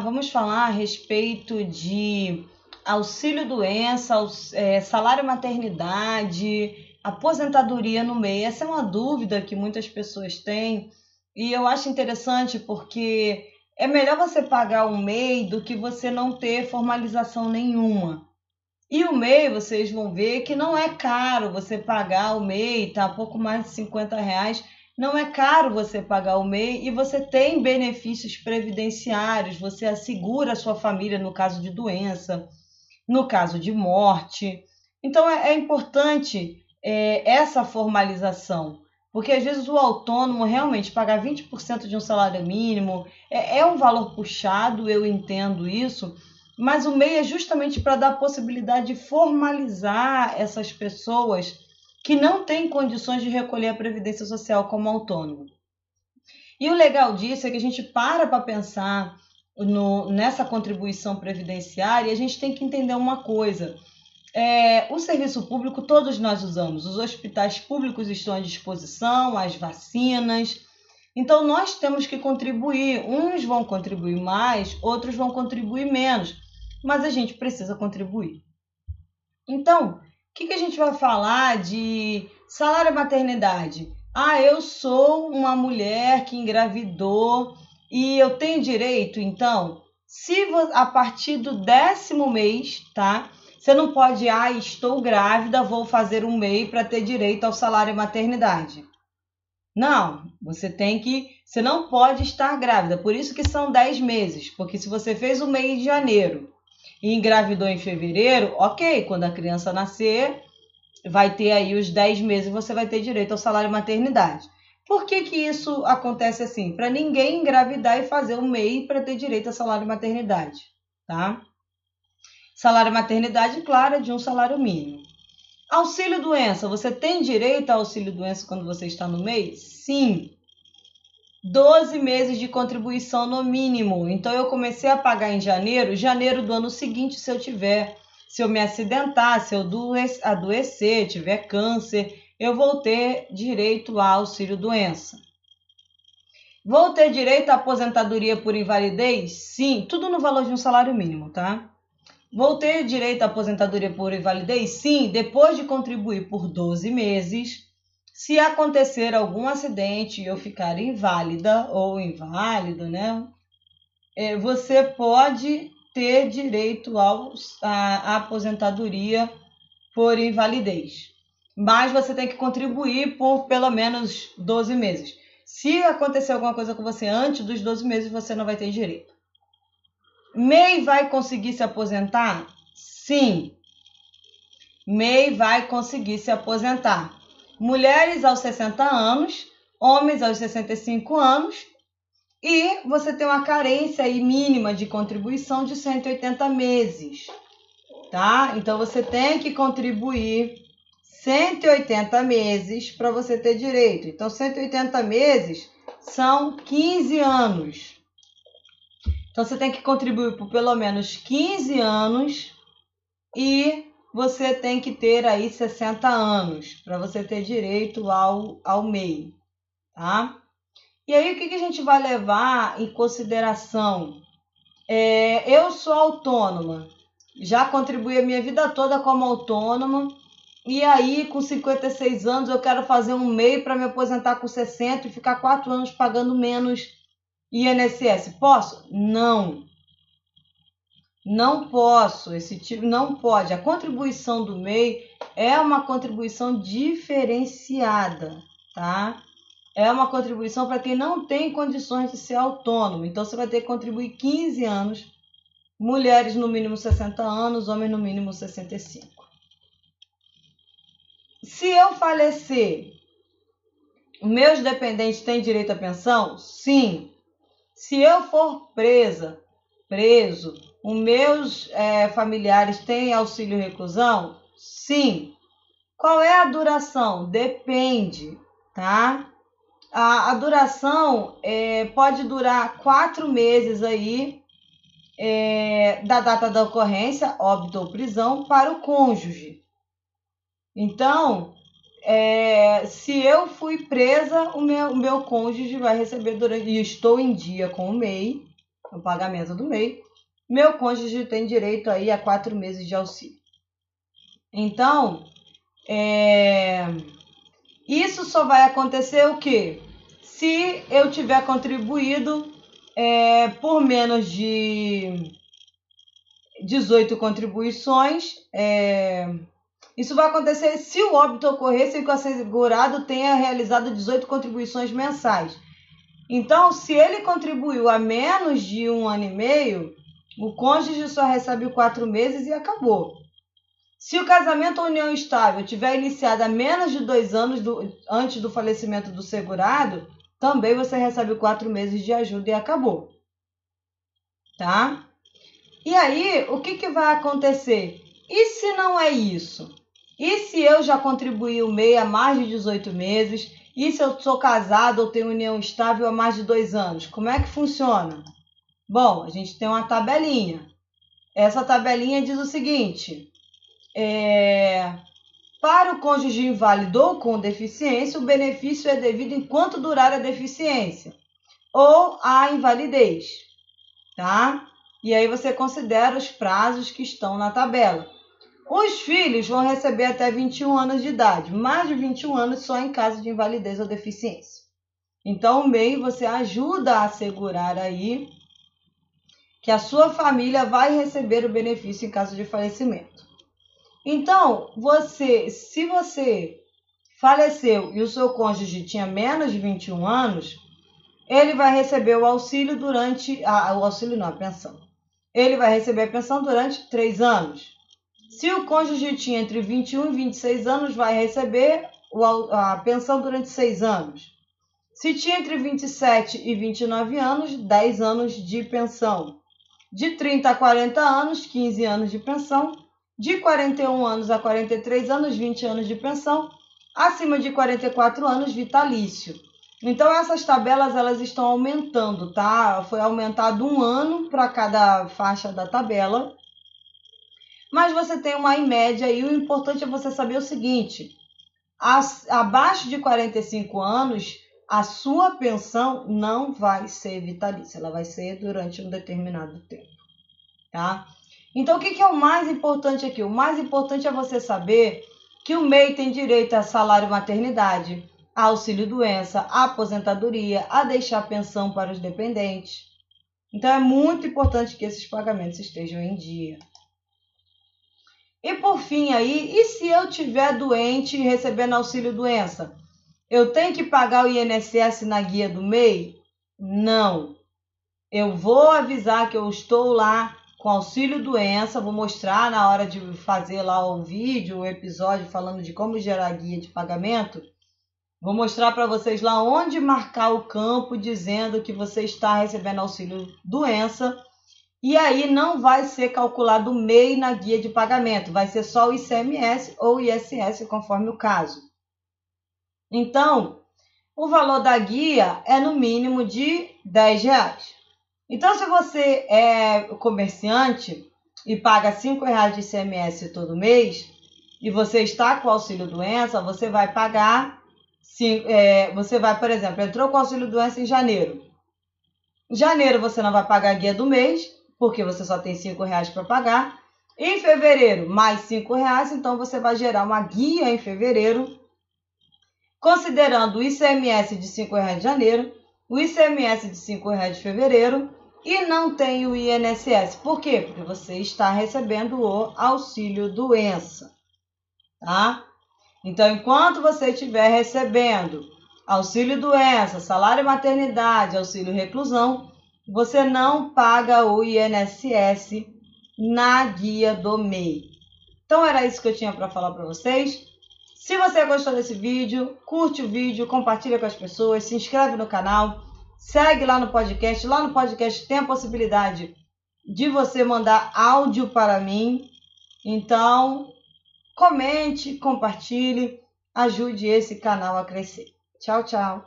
vamos falar a respeito de auxílio doença, é, salário maternidade, aposentadoria no MEI. Essa é uma dúvida que muitas pessoas têm e eu acho interessante porque é melhor você pagar o MEI do que você não ter formalização nenhuma. E o MEI, vocês vão ver que não é caro você pagar o MEI, tá? Pouco mais de 50 reais. Não é caro você pagar o MEI e você tem benefícios previdenciários, você assegura a sua família no caso de doença, no caso de morte. Então é, é importante é, essa formalização. Porque às vezes o autônomo realmente pagar 20% de um salário mínimo é, é, um valor puxado, eu entendo isso, mas o MEI é justamente para dar a possibilidade de formalizar essas pessoas que não têm condições de recolher a Previdência Social como autônomo. E o legal disso é que a gente para para pensar no, nessa contribuição previdenciária e a gente tem que entender uma coisa é, o serviço público todos nós usamos, os hospitais públicos estão à disposição, as vacinas. Então nós temos que contribuir. Uns vão contribuir mais, outros vão contribuir menos, mas a gente precisa contribuir. Então, que, que a gente vai falar de salário maternidade? Ah, eu sou uma mulher que engravidou e eu tenho direito, então, se a partir do décimo mês, tá? Você não pode, ah, estou grávida, vou fazer um MEI para ter direito ao salário maternidade. Não, você tem que, você não pode estar grávida. Por isso que são 10 meses, porque se você fez o MEI de janeiro e engravidou em fevereiro, ok, quando a criança nascer, vai ter aí os 10 meses você vai ter direito ao salário maternidade. Por que, que isso acontece assim? Para ninguém engravidar e fazer um MEI para ter direito ao salário maternidade, tá? Salário maternidade, claro, é de um salário mínimo. Auxílio doença, você tem direito ao auxílio doença quando você está no mês? Sim. 12 meses de contribuição no mínimo. Então eu comecei a pagar em janeiro, janeiro do ano seguinte, se eu tiver, se eu me acidentar, se eu adoecer, tiver câncer, eu vou ter direito ao auxílio doença. Vou ter direito à aposentadoria por invalidez? Sim, tudo no valor de um salário mínimo, tá? Vou ter direito à aposentadoria por invalidez? Sim, depois de contribuir por 12 meses. Se acontecer algum acidente e eu ficar inválida ou inválido, né? É, você pode ter direito à aposentadoria por invalidez. Mas você tem que contribuir por pelo menos 12 meses. Se acontecer alguma coisa com você antes dos 12 meses, você não vai ter direito. MEI vai conseguir se aposentar? Sim. MEI vai conseguir se aposentar. Mulheres aos 60 anos, homens aos 65 anos e você tem uma carência aí mínima de contribuição de 180 meses, tá? Então você tem que contribuir 180 meses para você ter direito. Então 180 meses são 15 anos. Então você tem que contribuir por pelo menos 15 anos e você tem que ter aí 60 anos para você ter direito ao, ao MEI, tá? E aí o que, que a gente vai levar em consideração? É, eu sou autônoma, já contribuí a minha vida toda como autônoma, e aí com 56 anos eu quero fazer um MEI para me aposentar com 60 e ficar 4 anos pagando menos INSS, posso? Não. Não posso, esse tipo não pode. A contribuição do MEI é uma contribuição diferenciada, tá? É uma contribuição para quem não tem condições de ser autônomo. Então você vai ter que contribuir 15 anos, mulheres no mínimo 60 anos, homens no mínimo 65. Se eu falecer, meus dependentes têm direito à pensão? Sim. Se eu for presa, preso, os meus é, familiares têm auxílio reclusão? Sim. Qual é a duração? Depende, tá? A, a duração é, pode durar quatro meses aí é, da data da ocorrência, óbito ou prisão, para o cônjuge. Então, é, se eu fui presa, o meu, o meu cônjuge vai receber durante. E estou em dia com o MEI, o pagamento do MEI, meu cônjuge tem direito aí a quatro meses de auxílio. Então, é... isso só vai acontecer o quê? Se eu tiver contribuído é, por menos de 18 contribuições, é, isso vai acontecer se o óbito ocorrer sem que o assegurado tenha realizado 18 contribuições mensais. Então, se ele contribuiu a menos de um ano e meio, o cônjuge só recebe quatro meses e acabou. Se o casamento ou união estável tiver iniciado há menos de dois anos do, antes do falecimento do segurado, também você recebe quatro meses de ajuda e acabou. Tá? E aí, o que, que vai acontecer? E se não é isso? E se eu já contribuí o MEI há mais de 18 meses? E se eu sou casado ou tenho união estável há mais de dois anos? Como é que funciona? Bom, a gente tem uma tabelinha. Essa tabelinha diz o seguinte: é, para o cônjuge inválido ou com deficiência, o benefício é devido enquanto durar a deficiência ou a invalidez, tá? E aí você considera os prazos que estão na tabela. Os filhos vão receber até 21 anos de idade, mais de 21 anos só em caso de invalidez ou deficiência. Então, o MEI você ajuda a assegurar aí que a sua família vai receber o benefício em caso de falecimento. Então, você, se você faleceu e o seu cônjuge tinha menos de 21 anos, ele vai receber o auxílio durante. Ah, o auxílio não, a pensão. Ele vai receber a pensão durante três anos. Se o cônjuge tinha entre 21 e 26 anos, vai receber a pensão durante seis anos. Se tinha entre 27 e 29 anos, 10 anos de pensão. De 30 a 40 anos, 15 anos de pensão. De 41 anos a 43 anos, 20 anos de pensão. Acima de 44 anos, vitalício. Então essas tabelas elas estão aumentando, tá? Foi aumentado um ano para cada faixa da tabela. Mas você tem uma em média e o importante é você saber o seguinte: abaixo de 45 anos, a sua pensão não vai ser vitalícia, ela vai ser durante um determinado tempo, tá? Então, o que, que é o mais importante aqui? O mais importante é você saber que o MEI tem direito a salário maternidade, a auxílio doença, a aposentadoria, a deixar pensão para os dependentes. Então, é muito importante que esses pagamentos estejam em dia. E por fim aí, e se eu tiver doente e recebendo auxílio doença? Eu tenho que pagar o INSS na guia do MEI? Não. Eu vou avisar que eu estou lá com auxílio doença, vou mostrar na hora de fazer lá o vídeo, o episódio falando de como gerar guia de pagamento. Vou mostrar para vocês lá onde marcar o campo dizendo que você está recebendo auxílio doença. E aí não vai ser calculado o MEI na guia de pagamento, vai ser só o ICMS ou ISS, conforme o caso. Então, o valor da guia é no mínimo de 10 reais. Então, se você é comerciante e paga 5 reais de ICMS todo mês e você está com auxílio doença, você vai pagar, se, é, você vai, por exemplo, entrou com auxílio doença em janeiro. Em janeiro você não vai pagar a guia do mês, porque você só tem 5 reais para pagar. Em fevereiro, mais 5 reais, então você vai gerar uma guia em fevereiro considerando o ICMS de R$ 5,00 de janeiro, o ICMS de R$ 5,00 de fevereiro e não tem o INSS. Por quê? Porque você está recebendo o auxílio doença, tá? Então, enquanto você estiver recebendo auxílio doença, salário maternidade, auxílio reclusão, você não paga o INSS na guia do MEI. Então era isso que eu tinha para falar para vocês. Se você gostou desse vídeo, curte o vídeo, compartilha com as pessoas, se inscreve no canal, segue lá no podcast. Lá no podcast tem a possibilidade de você mandar áudio para mim. Então, comente, compartilhe, ajude esse canal a crescer. Tchau, tchau.